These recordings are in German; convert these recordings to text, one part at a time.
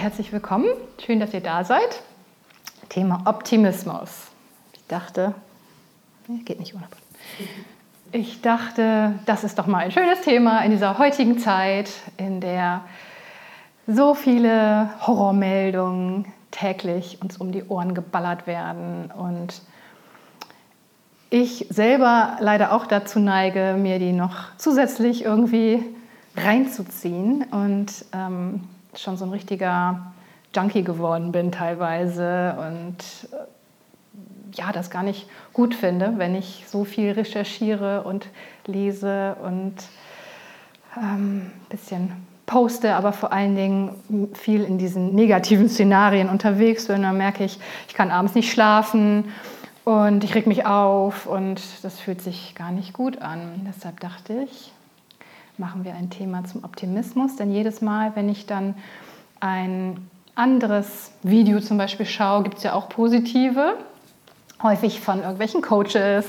Herzlich willkommen. Schön, dass ihr da seid. Thema Optimismus. Ich dachte, geht nicht ohne. Ich dachte, das ist doch mal ein schönes Thema in dieser heutigen Zeit, in der so viele Horrormeldungen täglich uns um die Ohren geballert werden und ich selber leider auch dazu neige, mir die noch zusätzlich irgendwie reinzuziehen und ähm, schon so ein richtiger Junkie geworden bin teilweise und äh, ja, das gar nicht gut finde, wenn ich so viel recherchiere und lese und ein ähm, bisschen poste, aber vor allen Dingen viel in diesen negativen Szenarien unterwegs bin. Dann merke ich, ich kann abends nicht schlafen und ich reg mich auf und das fühlt sich gar nicht gut an. Deshalb dachte ich, machen wir ein Thema zum Optimismus, denn jedes Mal, wenn ich dann ein anderes Video zum Beispiel schaue, gibt es ja auch positive, häufig von irgendwelchen Coaches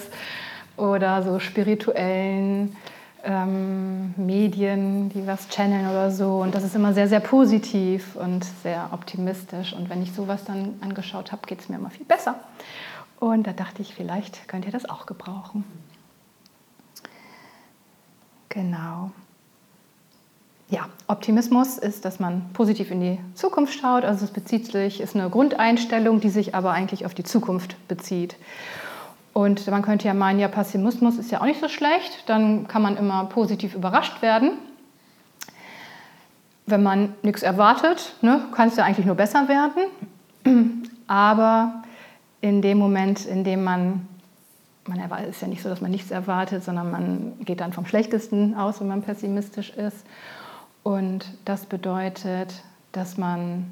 oder so spirituellen ähm, Medien, die was channeln oder so. Und das ist immer sehr, sehr positiv und sehr optimistisch. Und wenn ich sowas dann angeschaut habe, geht es mir immer viel besser. Und da dachte ich, vielleicht könnt ihr das auch gebrauchen. Genau. Ja, Optimismus ist, dass man positiv in die Zukunft schaut. Also es bezieht sich, ist eine Grundeinstellung, die sich aber eigentlich auf die Zukunft bezieht. Und man könnte ja meinen, ja, Pessimismus ist ja auch nicht so schlecht, dann kann man immer positiv überrascht werden. Wenn man nichts erwartet, ne, kann es ja eigentlich nur besser werden. Aber in dem Moment, in dem man, man ist ja nicht so, dass man nichts erwartet, sondern man geht dann vom Schlechtesten aus, wenn man pessimistisch ist. Und das bedeutet, dass man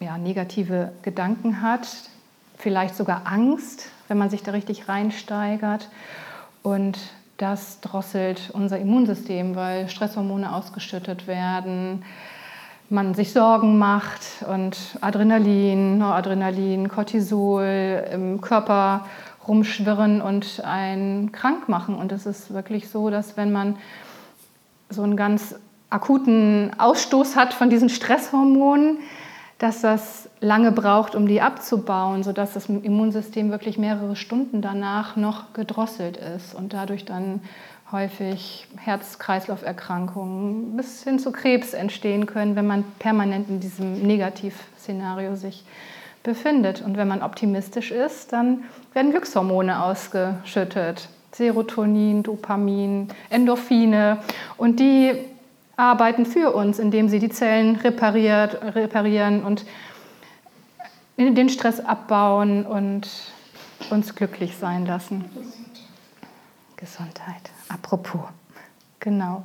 ja, negative Gedanken hat, vielleicht sogar Angst, wenn man sich da richtig reinsteigert. Und das drosselt unser Immunsystem, weil Stresshormone ausgeschüttet werden, man sich Sorgen macht und Adrenalin, Noradrenalin, Cortisol im Körper rumschwirren und einen krank machen. Und es ist wirklich so, dass wenn man so einen ganz akuten Ausstoß hat von diesen Stresshormonen, dass das lange braucht, um die abzubauen, sodass das Immunsystem wirklich mehrere Stunden danach noch gedrosselt ist und dadurch dann häufig Herz-Kreislauf-Erkrankungen bis hin zu Krebs entstehen können, wenn man permanent in diesem Negativszenario sich befindet. Und wenn man optimistisch ist, dann werden Glückshormone ausgeschüttet. Serotonin, Dopamin, Endorphine. Und die arbeiten für uns, indem sie die Zellen repariert, reparieren und den Stress abbauen und uns glücklich sein lassen. Gesundheit. Apropos. Genau.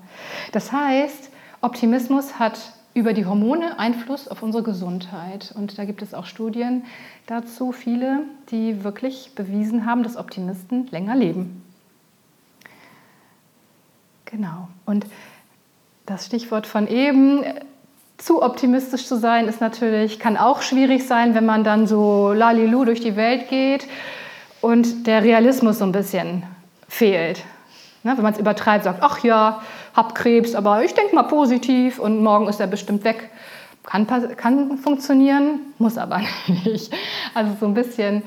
Das heißt, Optimismus hat über die Hormone Einfluss auf unsere Gesundheit. Und da gibt es auch Studien dazu, viele, die wirklich bewiesen haben, dass Optimisten länger leben. Genau. Und das Stichwort von eben, zu optimistisch zu sein, ist natürlich, kann auch schwierig sein, wenn man dann so lalilu durch die Welt geht und der Realismus so ein bisschen fehlt. Ne, wenn man es übertreibt, sagt, ach ja, hab Krebs, aber ich denke mal positiv und morgen ist er bestimmt weg. Kann, kann funktionieren, muss aber nicht. Also so ein bisschen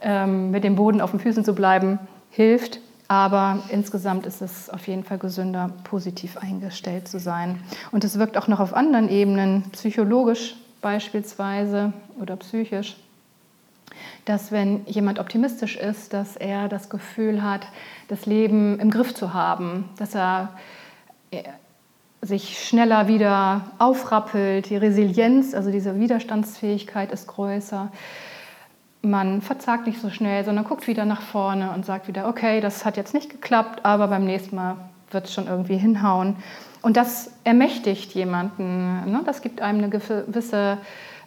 ähm, mit dem Boden auf den Füßen zu bleiben, hilft. Aber insgesamt ist es auf jeden Fall gesünder, positiv eingestellt zu sein. Und es wirkt auch noch auf anderen Ebenen, psychologisch beispielsweise oder psychisch, dass wenn jemand optimistisch ist, dass er das Gefühl hat, das Leben im Griff zu haben, dass er sich schneller wieder aufrappelt, die Resilienz, also diese Widerstandsfähigkeit ist größer. Man verzagt nicht so schnell, sondern guckt wieder nach vorne und sagt wieder, okay, das hat jetzt nicht geklappt, aber beim nächsten Mal wird es schon irgendwie hinhauen. Und das ermächtigt jemanden. Ne? Das gibt einem eine gewisse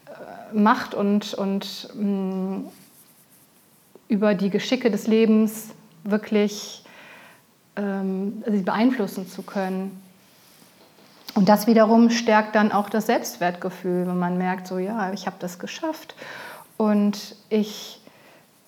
äh, Macht und, und mh, mm, über die Geschicke des Lebens wirklich ähm, sie beeinflussen zu können. Und das wiederum stärkt dann auch das Selbstwertgefühl, wenn man merkt, so ja, ich habe das geschafft und ich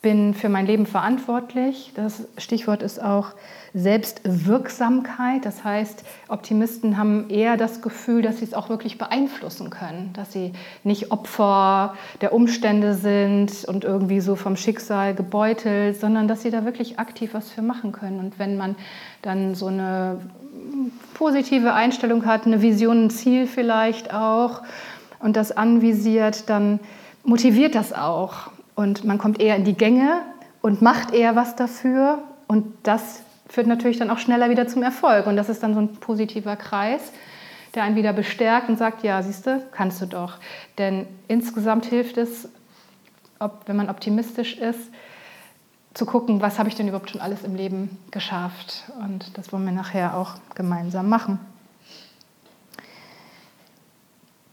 bin für mein Leben verantwortlich. Das Stichwort ist auch Selbstwirksamkeit. Das heißt, Optimisten haben eher das Gefühl, dass sie es auch wirklich beeinflussen können, dass sie nicht Opfer der Umstände sind und irgendwie so vom Schicksal gebeutelt, sondern dass sie da wirklich aktiv was für machen können. Und wenn man dann so eine positive Einstellung hat, eine Vision, ein Ziel vielleicht auch und das anvisiert, dann motiviert das auch. Und man kommt eher in die Gänge und macht eher was dafür. Und das führt natürlich dann auch schneller wieder zum Erfolg. Und das ist dann so ein positiver Kreis, der einen wieder bestärkt und sagt, ja, siehst du, kannst du doch. Denn insgesamt hilft es, ob, wenn man optimistisch ist, zu gucken, was habe ich denn überhaupt schon alles im Leben geschafft. Und das wollen wir nachher auch gemeinsam machen.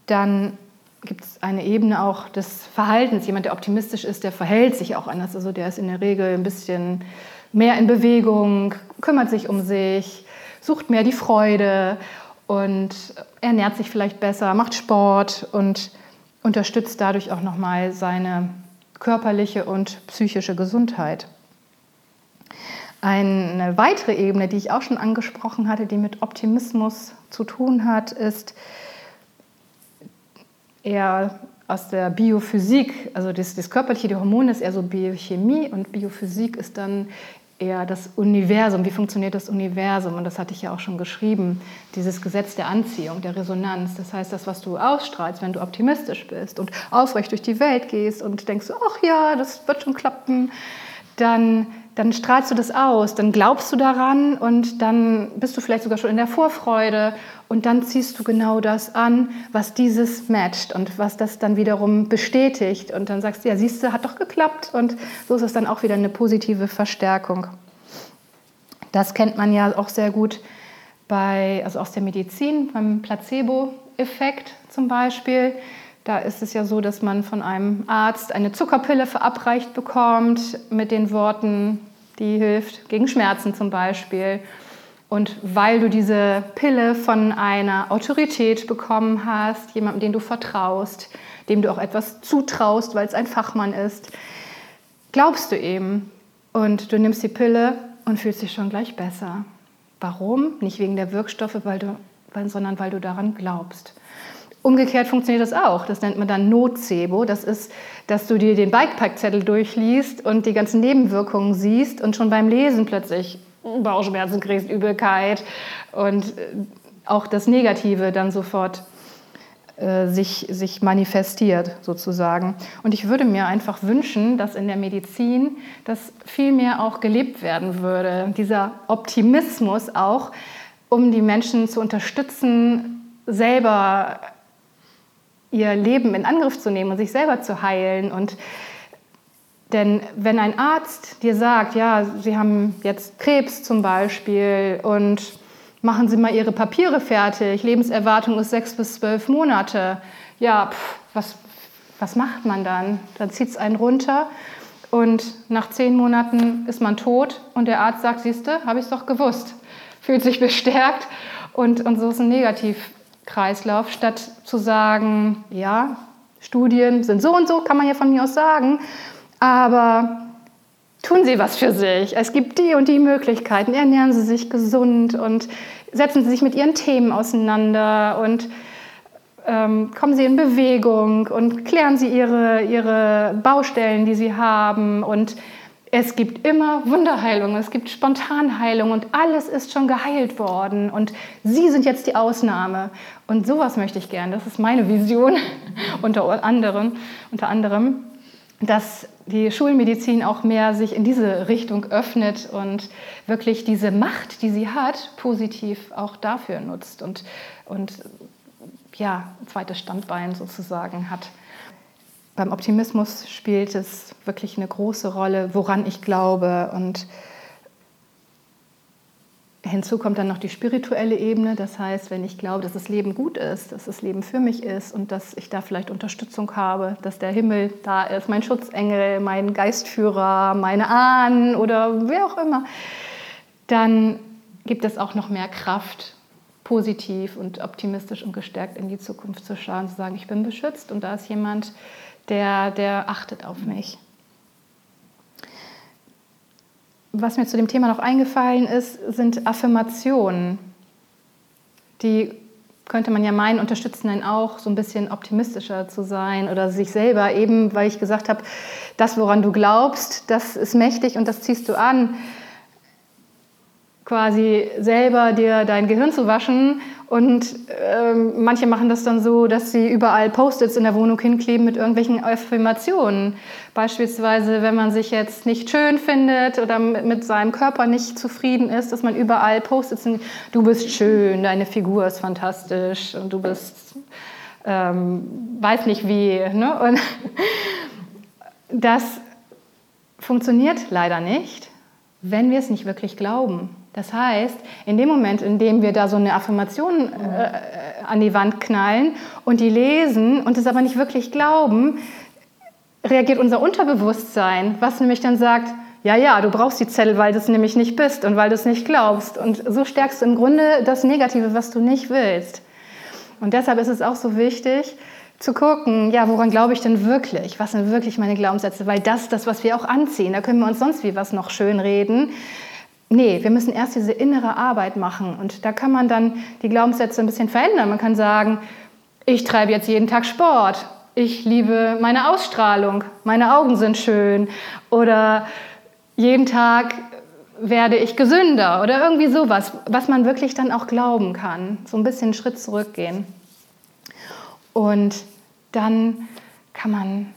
Dann gibt es eine Ebene auch des Verhaltens. Jemand, der optimistisch ist, der verhält sich auch anders. Also der ist in der Regel ein bisschen mehr in Bewegung, kümmert sich um sich, sucht mehr die Freude und ernährt sich vielleicht besser, macht Sport und unterstützt dadurch auch nochmal seine körperliche und psychische Gesundheit. Eine weitere Ebene, die ich auch schon angesprochen hatte, die mit Optimismus zu tun hat, ist, eher aus der Biophysik, also das, das körperliche, die Hormone ist eher so Biochemie und Biophysik ist dann eher das Universum, wie funktioniert das Universum? Und das hatte ich ja auch schon geschrieben, dieses Gesetz der Anziehung, der Resonanz. Das heißt, das, was du ausstrahlst, wenn du optimistisch bist und aufrecht durch die Welt gehst und denkst, ach ja, das wird schon klappen, dann dann strahlst du das aus, dann glaubst du daran und dann bist du vielleicht sogar schon in der Vorfreude und dann ziehst du genau das an, was dieses matcht und was das dann wiederum bestätigt und dann sagst du, ja, siehst du, hat doch geklappt und so ist es dann auch wieder eine positive Verstärkung. Das kennt man ja auch sehr gut bei, also aus der Medizin, beim Placebo-Effekt zum Beispiel. Da ist es ja so, dass man von einem Arzt eine Zuckerpille verabreicht bekommt mit den Worten, die hilft gegen Schmerzen zum Beispiel. Und weil du diese Pille von einer Autorität bekommen hast, jemandem, den du vertraust, dem du auch etwas zutraust, weil es ein Fachmann ist, glaubst du eben. Und du nimmst die Pille und fühlst dich schon gleich besser. Warum? Nicht wegen der Wirkstoffe, weil du, sondern weil du daran glaubst. Umgekehrt funktioniert das auch. Das nennt man dann Nocebo. Das ist, dass du dir den Bikepack-Zettel durchliest und die ganzen Nebenwirkungen siehst und schon beim Lesen plötzlich Bauchschmerzen kriegst, Übelkeit und äh, auch das Negative dann sofort äh, sich, sich manifestiert sozusagen. Und ich würde mir einfach wünschen, dass in der Medizin das viel mehr auch gelebt werden würde. Dieser Optimismus auch, um die Menschen zu unterstützen, selber ihr Leben in Angriff zu nehmen und sich selber zu heilen. Und denn wenn ein Arzt dir sagt, ja, Sie haben jetzt Krebs zum Beispiel und machen Sie mal Ihre Papiere fertig, Lebenserwartung ist sechs bis zwölf Monate, ja, pff, was, was macht man dann? Dann zieht es einen runter und nach zehn Monaten ist man tot und der Arzt sagt, siehste, habe ich es doch gewusst, fühlt sich bestärkt und, und so ist ein Negativ. Kreislauf, statt zu sagen, ja, Studien sind so und so, kann man ja von mir aus sagen, aber tun Sie was für sich. Es gibt die und die Möglichkeiten. Ernähren Sie sich gesund und setzen Sie sich mit Ihren Themen auseinander und ähm, kommen Sie in Bewegung und klären Sie Ihre, Ihre Baustellen, die Sie haben und es gibt immer Wunderheilung, es gibt Spontanheilung und alles ist schon geheilt worden und Sie sind jetzt die Ausnahme. Und sowas möchte ich gern, das ist meine Vision unter anderem, unter anderem dass die Schulmedizin auch mehr sich in diese Richtung öffnet und wirklich diese Macht, die sie hat, positiv auch dafür nutzt und, und ja, ein zweites Standbein sozusagen hat. Beim Optimismus spielt es wirklich eine große Rolle, woran ich glaube. Und Hinzu kommt dann noch die spirituelle Ebene, das heißt, wenn ich glaube, dass das Leben gut ist, dass das Leben für mich ist und dass ich da vielleicht Unterstützung habe, dass der Himmel da ist, mein Schutzengel, mein Geistführer, meine Ahnen oder wer auch immer, dann gibt es auch noch mehr Kraft, positiv und optimistisch und gestärkt in die Zukunft zu schauen, zu sagen, ich bin beschützt und da ist jemand, der, der achtet auf mich was mir zu dem Thema noch eingefallen ist, sind Affirmationen. Die könnte man ja meinen, unterstützen einen auch, so ein bisschen optimistischer zu sein oder sich selber, eben weil ich gesagt habe, das, woran du glaubst, das ist mächtig und das ziehst du an quasi selber dir dein Gehirn zu waschen. Und ähm, manche machen das dann so, dass sie überall Post-its in der Wohnung hinkleben mit irgendwelchen Affirmationen. Beispielsweise, wenn man sich jetzt nicht schön findet oder mit, seinem Körper nicht zufrieden ist, dass man überall Post-its, du bist schön, deine Figur ist fantastisch und du bist, ähm, weiß nicht wie. Ne? Und das funktioniert leider nicht, wenn wir es nicht wirklich glauben. Das heißt, in dem Moment, in dem wir da so eine Affirmation äh, an die Wand knallen und die lesen und es aber nicht wirklich glauben, reagiert unser Unterbewusstsein, was nämlich dann sagt, ja, ja, du brauchst die Zettel, weil du es nämlich nicht bist und weil du es nicht glaubst. Und so stärkst du im Grunde das Negative, was du nicht willst. Und deshalb ist es auch so wichtig, zu gucken, ja, woran glaube ich denn wirklich? Was sind wirklich meine Glaubenssätze? Weil das das, was wir auch anziehen. Da können wir uns sonst wie was noch schön reden. Nee, wir müssen erst diese innere Arbeit machen. Und da kann man dann die Glaubenssätze ein bisschen verändern. Man kann sagen, ich treibe jetzt jeden Tag Sport. Ich liebe meine Ausstrahlung. Meine Augen sind schön. Oder jeden Tag werde ich gesünder. Oder irgendwie sowas, was man wirklich dann auch glauben kann. So ein bisschen einen Schritt zurückgehen. Und dann kann man,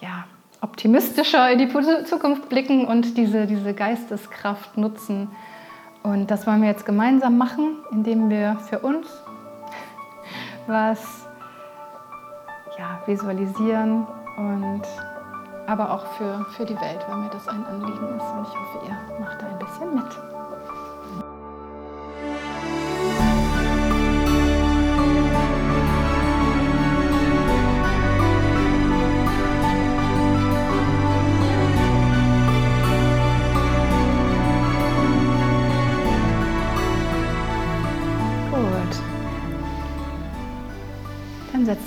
ja, optimistischer in die Zukunft blicken und diese, diese Geisteskraft nutzen. Und das wollen wir jetzt gemeinsam machen, indem wir für uns was ja, visualisieren und aber auch für, für die Welt, weil mir das ein Anliegen ist. Und ich hoffe, ihr macht da ein bisschen mit.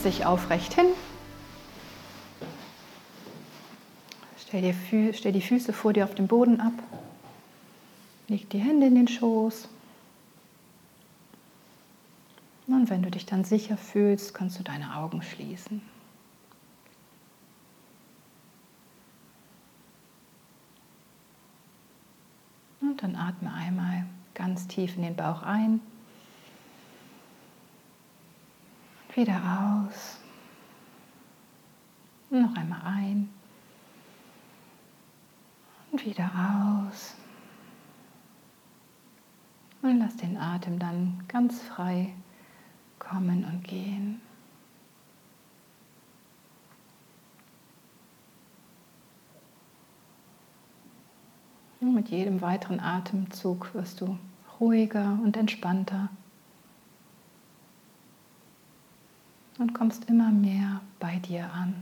Setz dich aufrecht hin. Stell, dir, stell die Füße vor dir auf dem Boden ab. Leg die Hände in den Schoß. Und wenn du dich dann sicher fühlst, kannst du deine Augen schließen. Und dann atme einmal ganz tief in den Bauch ein Wieder aus. Noch einmal ein. Und wieder aus. Und lass den Atem dann ganz frei kommen und gehen. Und mit jedem weiteren Atemzug wirst du ruhiger und entspannter. Und kommst immer mehr bei dir an.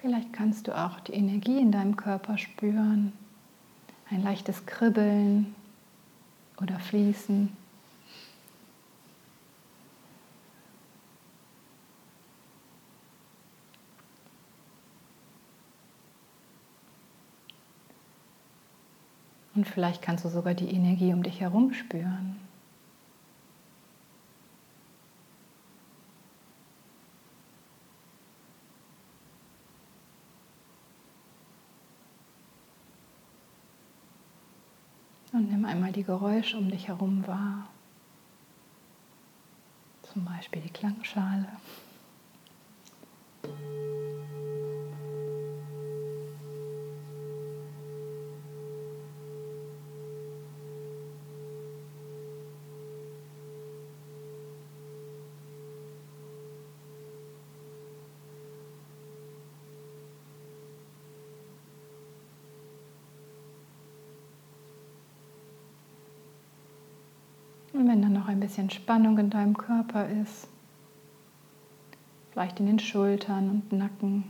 Vielleicht kannst du auch die Energie in deinem Körper spüren, ein leichtes Kribbeln oder Fließen. Und vielleicht kannst du sogar die Energie um dich herum spüren. Und nimm einmal die Geräusche um dich herum wahr. Zum Beispiel die Klangschale. Und wenn dann noch ein bisschen Spannung in deinem Körper ist, vielleicht in den Schultern und Nacken,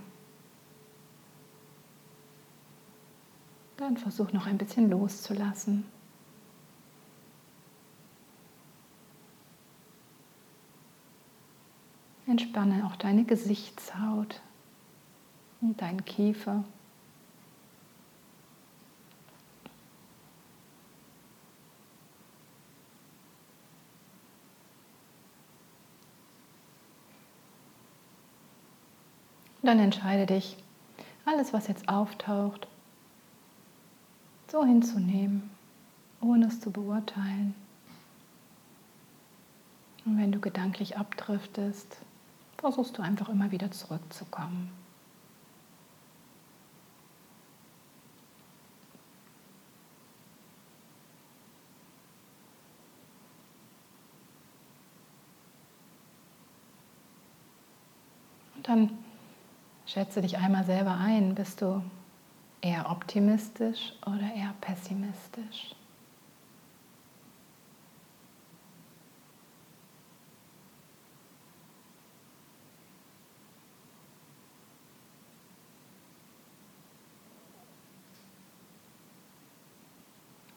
dann versuch noch ein bisschen loszulassen. Entspanne auch deine Gesichtshaut und deinen Kiefer. Dann entscheide dich, alles, was jetzt auftaucht, so hinzunehmen, ohne es zu beurteilen. Und wenn du gedanklich abdriftest, versuchst du einfach immer wieder zurückzukommen. Und dann Schätze dich einmal selber ein. Bist du eher optimistisch oder eher pessimistisch?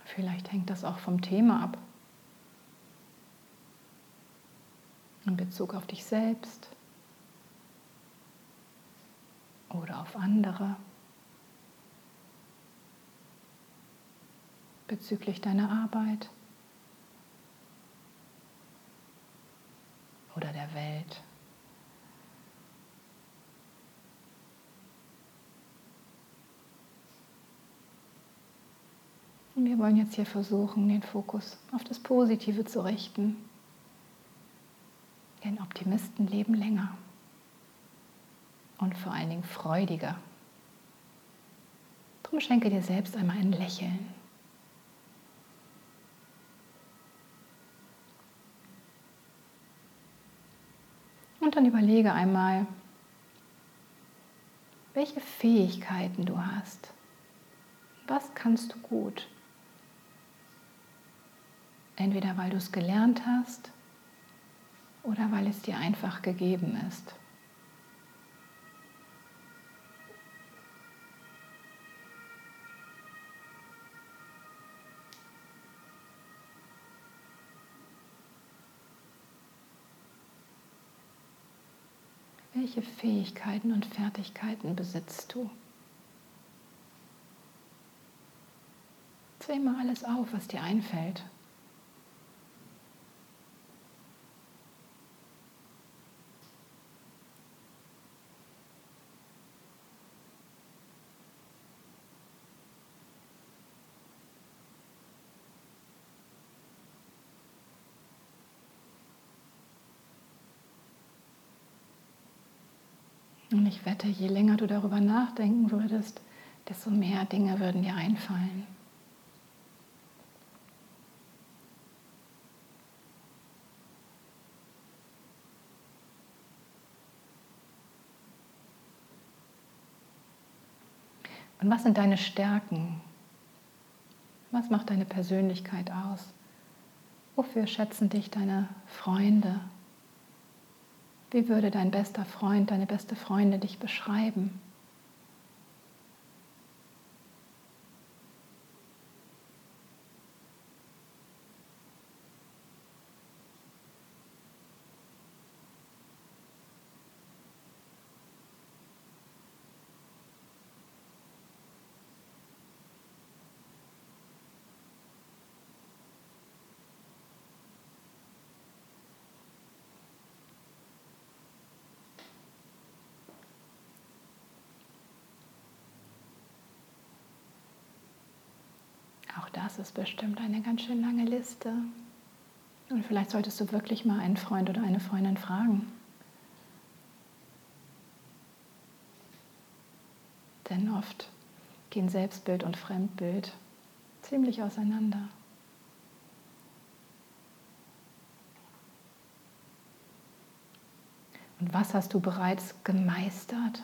Vielleicht hängt das auch vom Thema ab. In Bezug auf dich selbst oder auf andere bezüglich deiner Arbeit oder der Welt. Wir wollen jetzt hier versuchen, den Fokus auf das Positive zu richten. Denn Optimisten leben länger und vor allen Dingen freudiger. Drum schenke dir selbst einmal ein Lächeln. Und dann überlege einmal, welche Fähigkeiten du hast. Was kannst du gut? Entweder weil du es gelernt hast oder weil es dir einfach gegeben ist. Welche Fähigkeiten und Fertigkeiten besitzt du? Zähl mal alles auf, was dir einfällt. Und ich wette, je länger du darüber nachdenken würdest, desto mehr Dinge würden dir einfallen. Und was sind deine Stärken? Was macht deine Persönlichkeit aus? Wofür schätzen dich deine Freunde, wie würde dein bester Freund, deine beste Freundin dich beschreiben? Das ist bestimmt eine ganz schön lange Liste. Und vielleicht solltest du wirklich mal einen Freund oder eine Freundin fragen. Denn oft gehen Selbstbild und Fremdbild ziemlich auseinander. Und was hast du bereits gemeistert?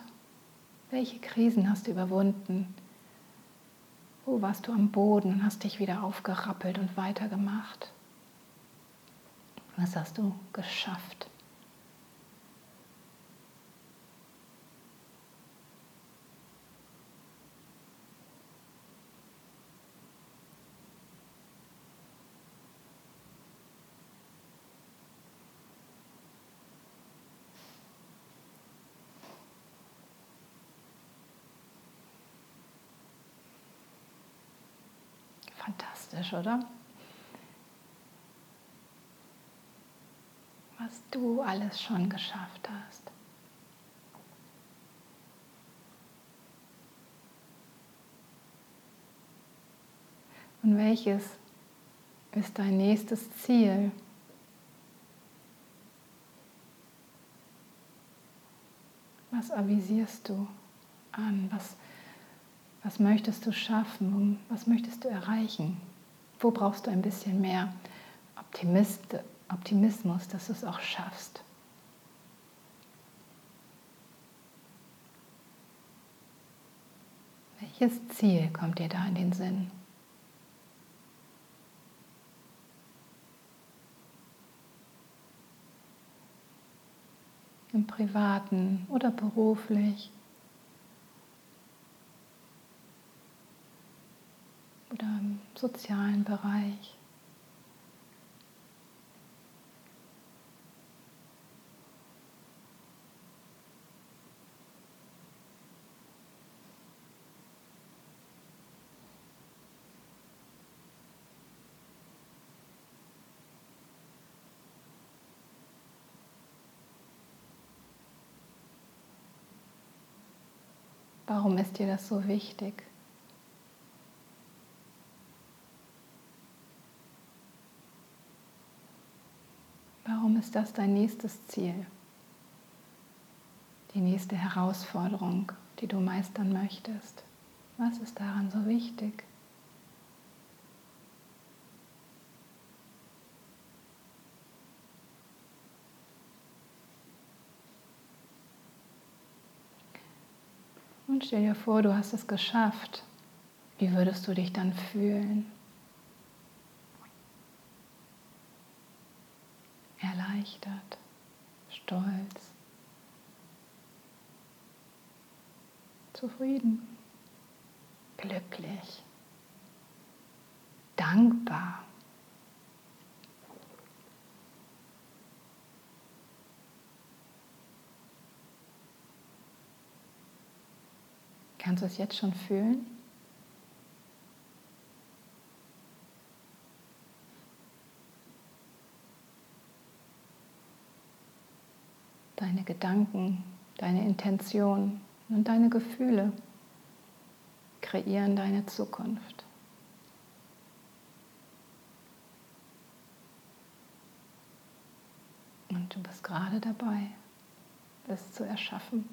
Welche Krisen hast du überwunden? Wo warst du am Boden und hast dich wieder aufgerappelt und weitergemacht? Was hast du geschafft? Fantastisch, oder? Was du alles schon geschafft hast. Und welches ist dein nächstes Ziel? Was avisierst du an? Was was möchtest du schaffen? Was möchtest du erreichen? Wo brauchst du ein bisschen mehr Optimist, Optimismus, dass du es auch schaffst? Welches Ziel kommt dir da in den Sinn? Im privaten oder beruflich? Oder im sozialen Bereich. Warum ist dir das so wichtig? Warum ist das dein nächstes Ziel? Die nächste Herausforderung, die du meistern möchtest? Was ist daran so wichtig? Und stell dir vor, du hast es geschafft. Wie würdest du dich dann fühlen? Erleichtert, stolz, zufrieden, glücklich, dankbar. Kannst du es jetzt schon fühlen? Deine Gedanken, deine Intention und deine Gefühle kreieren deine Zukunft. Und du bist gerade dabei, es zu erschaffen.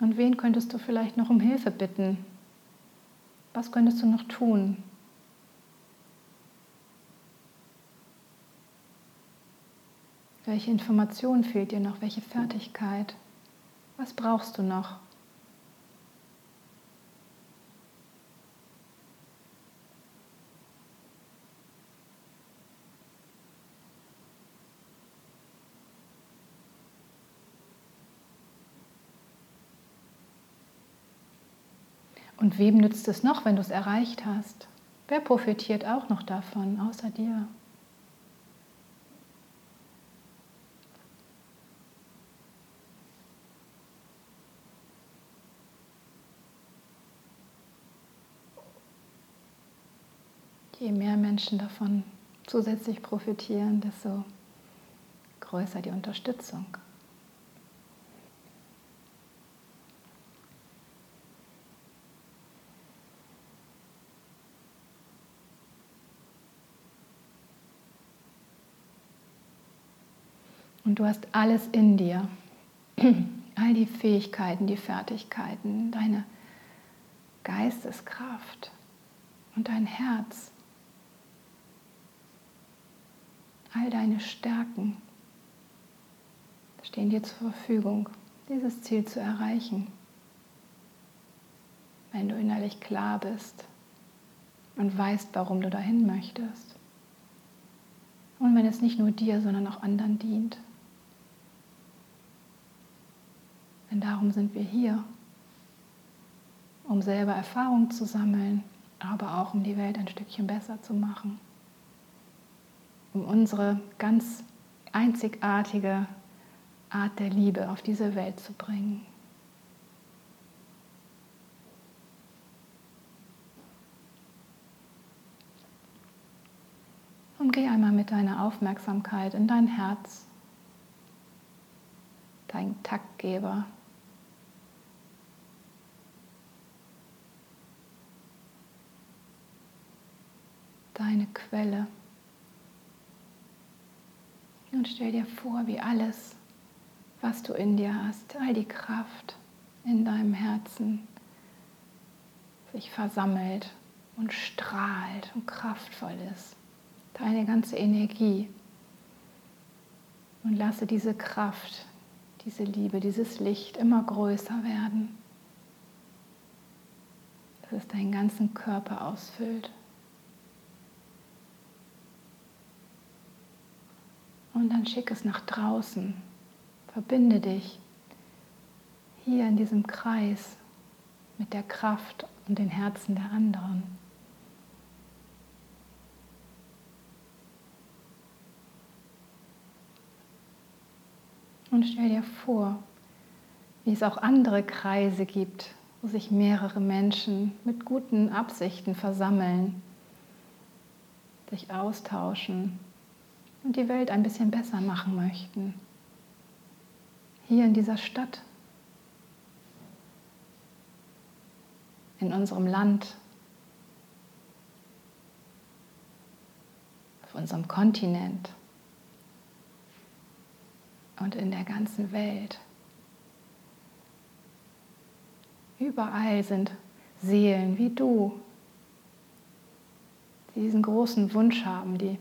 Und wen könntest du vielleicht noch um Hilfe bitten? Was könntest du noch tun, Welche Information fehlt dir noch? Welche Fertigkeit? Was brauchst du noch? Und wem nützt es noch, wenn du es erreicht hast? Wer profitiert auch noch davon, außer dir? je mehr Menschen davon zusätzlich profitieren, desto größer die Unterstützung. Und du hast alles in dir, all die Fähigkeiten, die Fertigkeiten, deine Geisteskraft und dein Herz. All deine Stärken stehen dir zur Verfügung, dieses Ziel zu erreichen, wenn du innerlich klar bist und weißt, warum du dahin möchtest. Und wenn es nicht nur dir, sondern auch anderen dient. Denn darum sind wir hier, um selber Erfahrung zu sammeln, aber auch um die Welt ein Stückchen besser zu machen. Um unsere ganz einzigartige Art der Liebe auf diese Welt zu bringen. Und geh einmal mit deiner Aufmerksamkeit in dein Herz, dein Taktgeber. Deine Quelle. Und stell dir vor, wie alles, was du in dir hast, all die Kraft in deinem Herzen sich versammelt und strahlt und kraftvoll ist deine ganze Energie und lasse diese Kraft, diese Liebe, dieses Licht immer größer werden, dass es deinen ganzen Körper ausfüllt. Und dann schick es nach draußen. Verbinde dich hier in diesem Kreis mit der Kraft und den Herzen der anderen. Und stell dir vor, wie es auch andere Kreise gibt, wo sich mehrere Menschen mit guten Absichten versammeln, sich austauschen und die Welt ein bisschen besser machen möchten. Hier in dieser Stadt, in unserem Land, auf unserem Kontinent und in der ganzen Welt. Überall sind Seelen wie du, die diesen großen Wunsch haben, die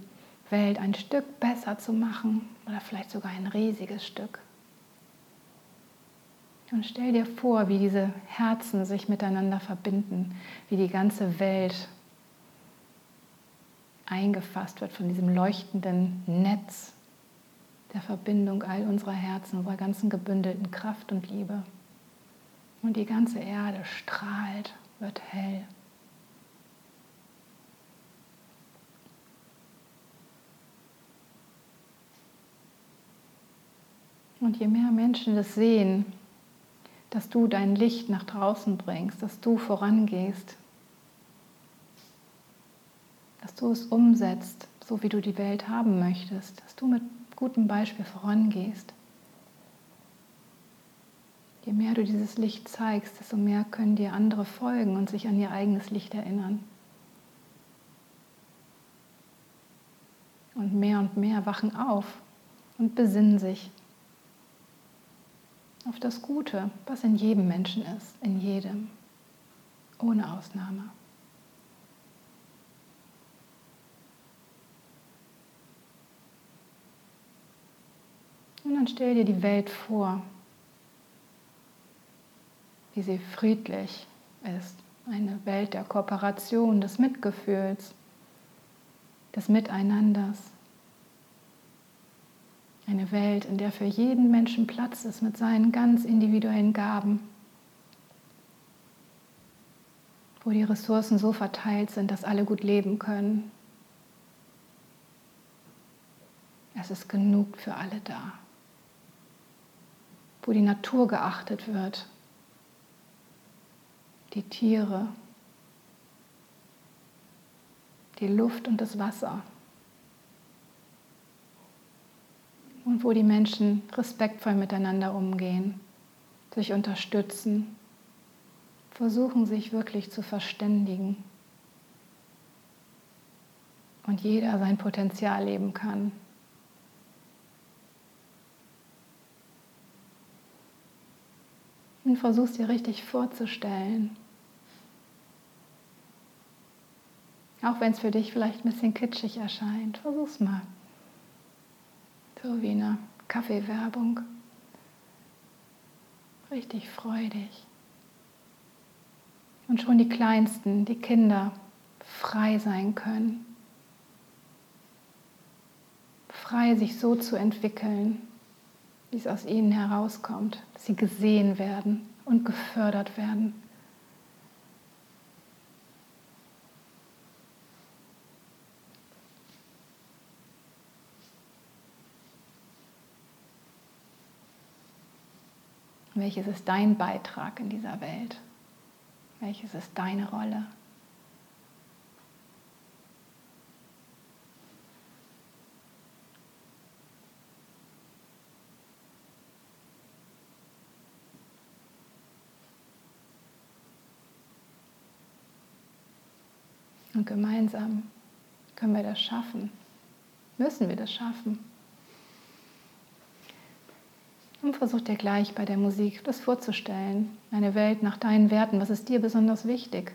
Welt ein Stück besser zu machen oder vielleicht sogar ein riesiges Stück. Und stell dir vor, wie diese Herzen sich miteinander verbinden, wie die ganze Welt eingefasst wird von diesem leuchtenden Netz der Verbindung all unserer Herzen, unserer ganzen gebündelten Kraft und Liebe. Und die ganze Erde strahlt, wird hell. Und je mehr Menschen das sehen, dass du dein Licht nach draußen bringst, dass du vorangehst, dass du es umsetzt, so wie du die Welt haben möchtest, dass du mit gutem Beispiel vorangehst. Je mehr du dieses Licht zeigst, desto mehr können dir andere folgen und sich an ihr eigenes Licht erinnern. Und mehr und mehr wachen auf und besinnen sich auf das Gute, was in jedem Menschen ist, in jedem, ohne Ausnahme. Und dann stell dir die Welt vor, wie sie friedlich ist. Eine Welt der Kooperation, des Mitgefühls, des Miteinanders. Eine Welt, in der für jeden Menschen Platz ist mit seinen ganz individuellen Gaben. Wo die Ressourcen so verteilt sind, dass alle gut leben können. Es ist genug für alle da wo die Natur geachtet wird, die Tiere, die Luft und das Wasser. und wo die Menschen respektvoll miteinander umgehen, sich unterstützen, versuchen sich wirklich zu verständigen und jeder sein Potenzial leben kann. Und versuchst dir richtig vorzustellen. Auch wenn es für dich vielleicht ein bisschen kitschig erscheint, versuch's mal. So wie eine Kaffeewerbung. Richtig freudig. Und schon die Kleinsten, die Kinder, frei sein können. Frei sich so zu entwickeln, wie es aus ihnen herauskommt, dass sie gesehen werden und gefördert werden. Welches ist dein Beitrag in dieser Welt? Welches ist deine Rolle? Und gemeinsam können wir das schaffen. Müssen wir das schaffen. Und versuch dir gleich bei der Musik das vorzustellen. Eine Welt nach deinen Werten. Was ist dir besonders wichtig?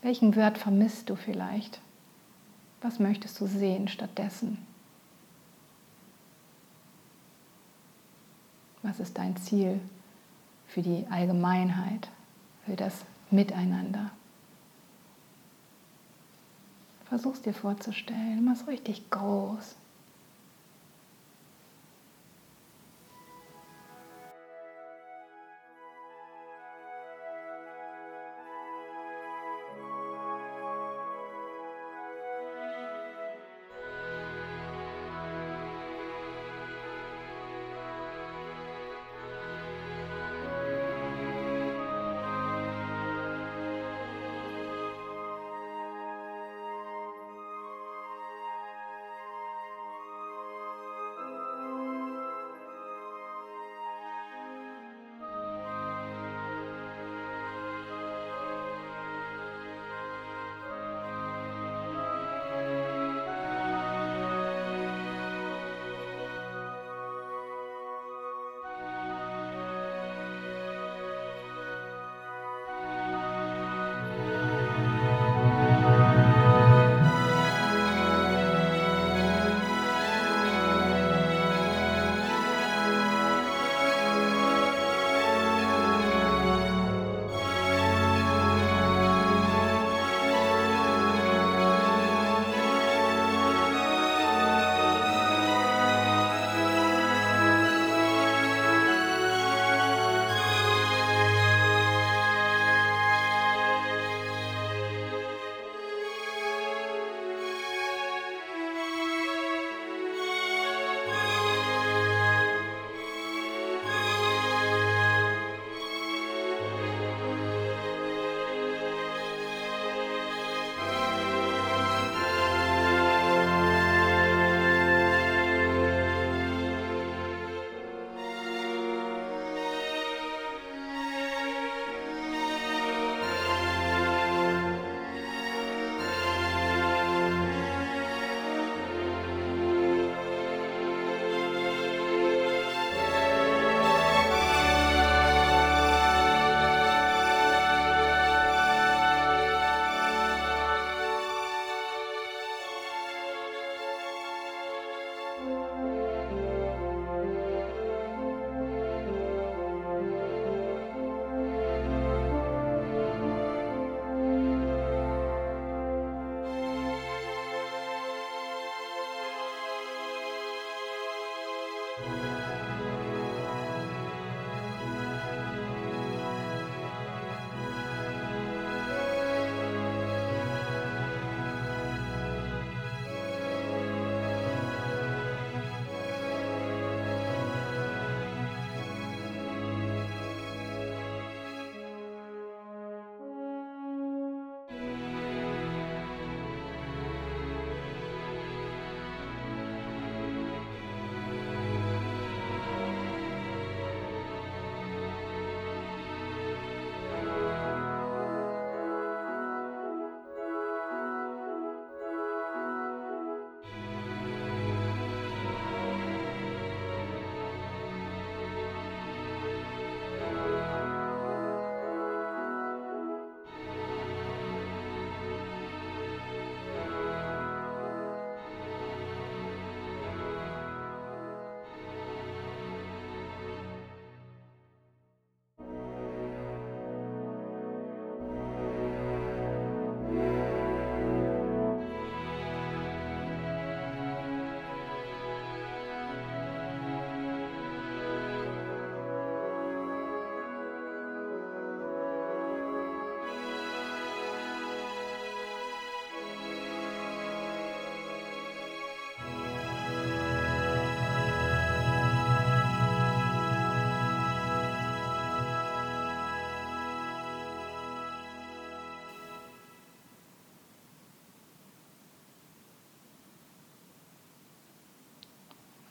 Welchen Wert vermisst du vielleicht? Was möchtest du sehen stattdessen? Was ist dein Ziel für die Allgemeinheit, für das Miteinander? Versuch es dir vorzustellen, mach es richtig groß.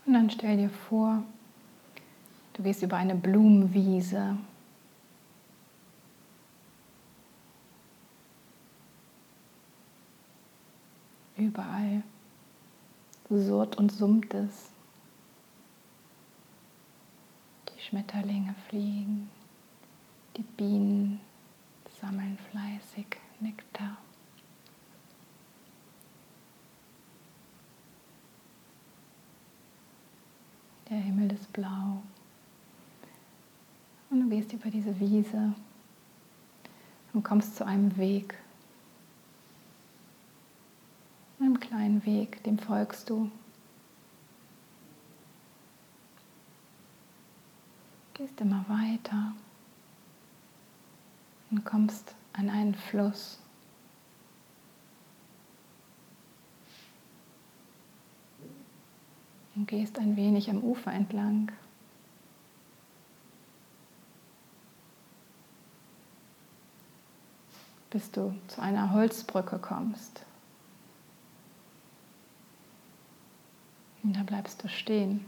Und dann stell dir vor, du gehst über eine Blumenwiese. Überall surrt und summt es. Die Schmetterlinge fliegen, die Bienen Der Himmel ist blau. Und du gehst über diese Wiese und kommst zu einem Weg. Einem kleinen Weg, dem folgst du. Gehst immer weiter und kommst an einen Fluss. Und gehst ein wenig am Ufer entlang. bis du zu einer Holzbrücke kommst. Und da bleibst du stehen.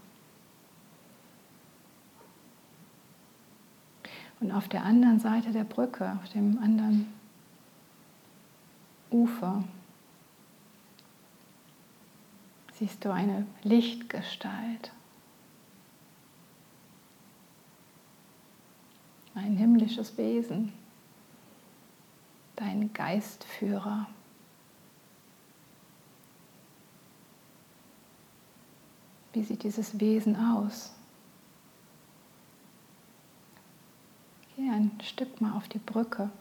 Und auf der anderen Seite der Brücke, auf dem anderen Ufer, siehst du eine Lichtgestalt. Ein himmlisches Wesen, dein Geistführer. Wie sieht dieses Wesen aus? Geh ein Stück mal auf die Brücke.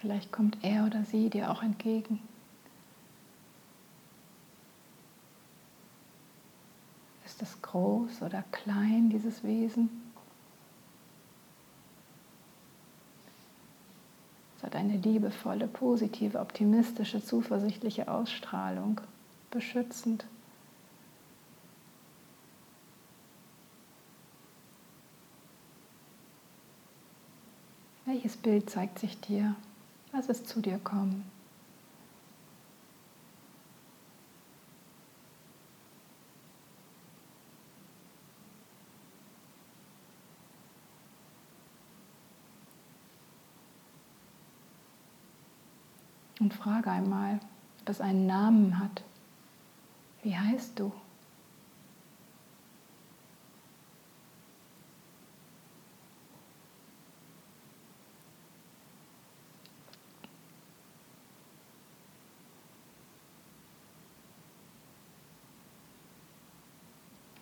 Vielleicht kommt er oder sie dir auch entgegen. Ist es groß oder klein, dieses Wesen? Es hat eine liebevolle, positive, optimistische, zuversichtliche Ausstrahlung, beschützend. Welches Bild zeigt sich dir? Lass es zu dir kommen. Und frage einmal, ob es einen Namen hat. Wie heißt du?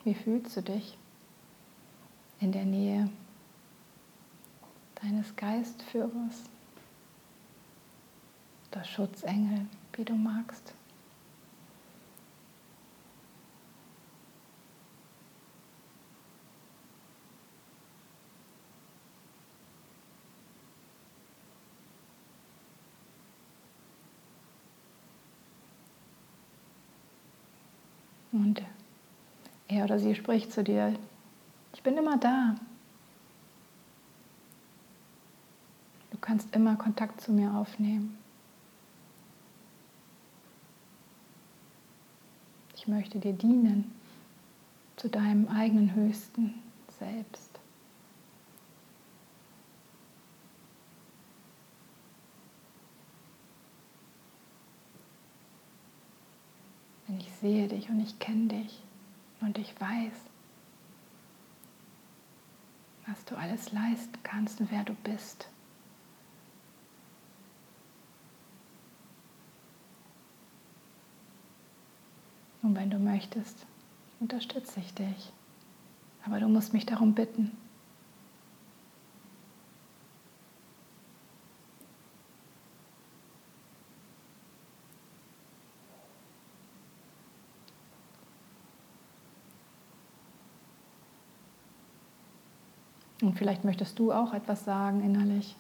Wie fühlst du dich in der Nähe deines Geistführers? oder Schutzengel, wie du magst. Und er oder sie spricht zu dir, ich bin immer da. Du kannst immer Kontakt zu mir aufnehmen. ich möchte dir dienen zu deinem eigenen höchsten Selbst. Denn ich sehe dich und ich kenne dich und ich weiß, was du alles leisten kannst und wer du bist. Und wenn du möchtest, unterstütze ich dich. Aber du musst mich darum bitten. Und vielleicht möchtest du auch etwas sagen innerlich.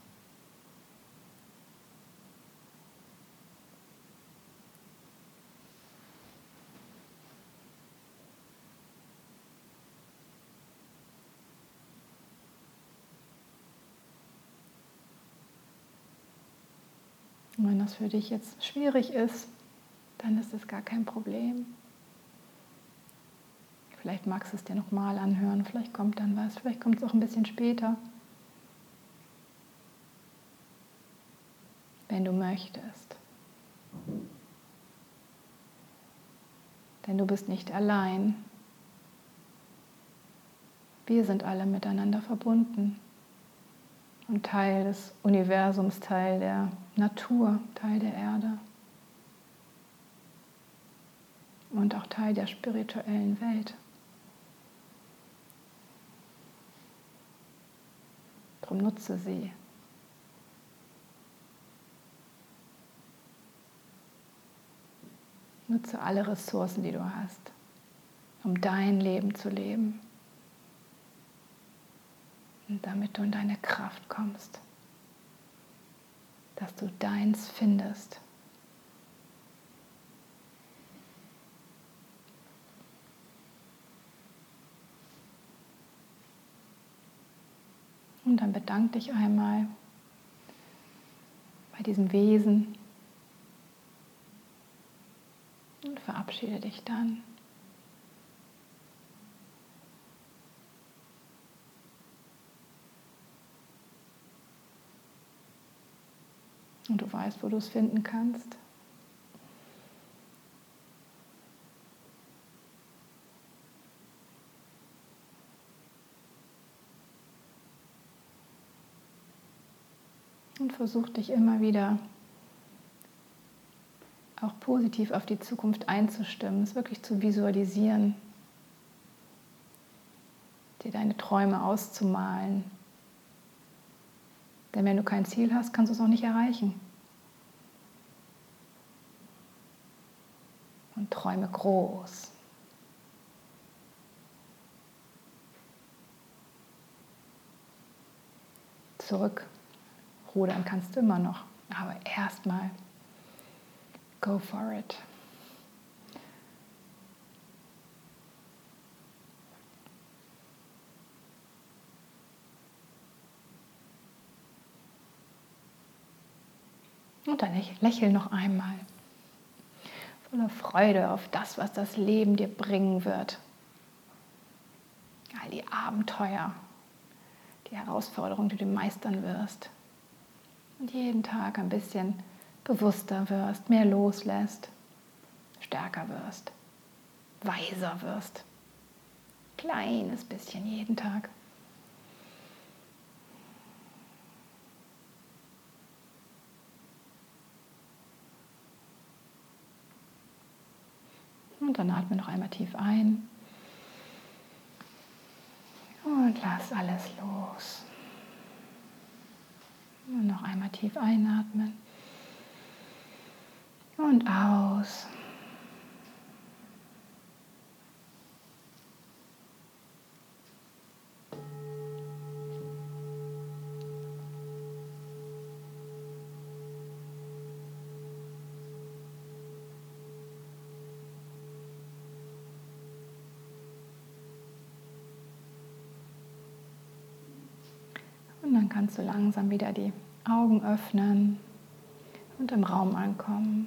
Und wenn das für dich jetzt schwierig ist, dann ist es gar kein Problem. Vielleicht magst du es dir nochmal anhören, vielleicht kommt dann was, vielleicht kommt es auch ein bisschen später. Wenn du möchtest. Denn du bist nicht allein. Wir sind alle miteinander verbunden und Teil des Universums, Teil der Natur, Teil der Erde und auch Teil der spirituellen Welt. Darum nutze sie. Nutze alle Ressourcen, die du hast, um dein Leben zu leben. Und damit du in deine Kraft kommst, dass du deins findest. Und dann bedank dich einmal bei diesem Wesen und verabschiede dich dann. Und du weißt, wo du es finden kannst. Versuch dich immer wieder auch positiv auf die Zukunft einzustimmen, es wirklich zu visualisieren, dir deine Träume auszumalen. Denn wenn du kein Ziel hast, kannst du es auch nicht erreichen. Und träume groß. Zurück Rudern kannst du immer noch, aber erstmal go for it. Und dann lächel noch einmal. Voller Freude auf das, was das Leben dir bringen wird. All die Abenteuer, die Herausforderungen, die du meistern wirst und jeden Tag ein bisschen bewusster wirst, mehr loslässt, stärker wirst, weiser wirst. Kleines bisschen jeden Tag. Und dann atme noch einmal tief ein. Und lass alles los. Und noch einmal tief einatmen und aus. Kannst du langsam wieder die Augen öffnen und im Raum ankommen.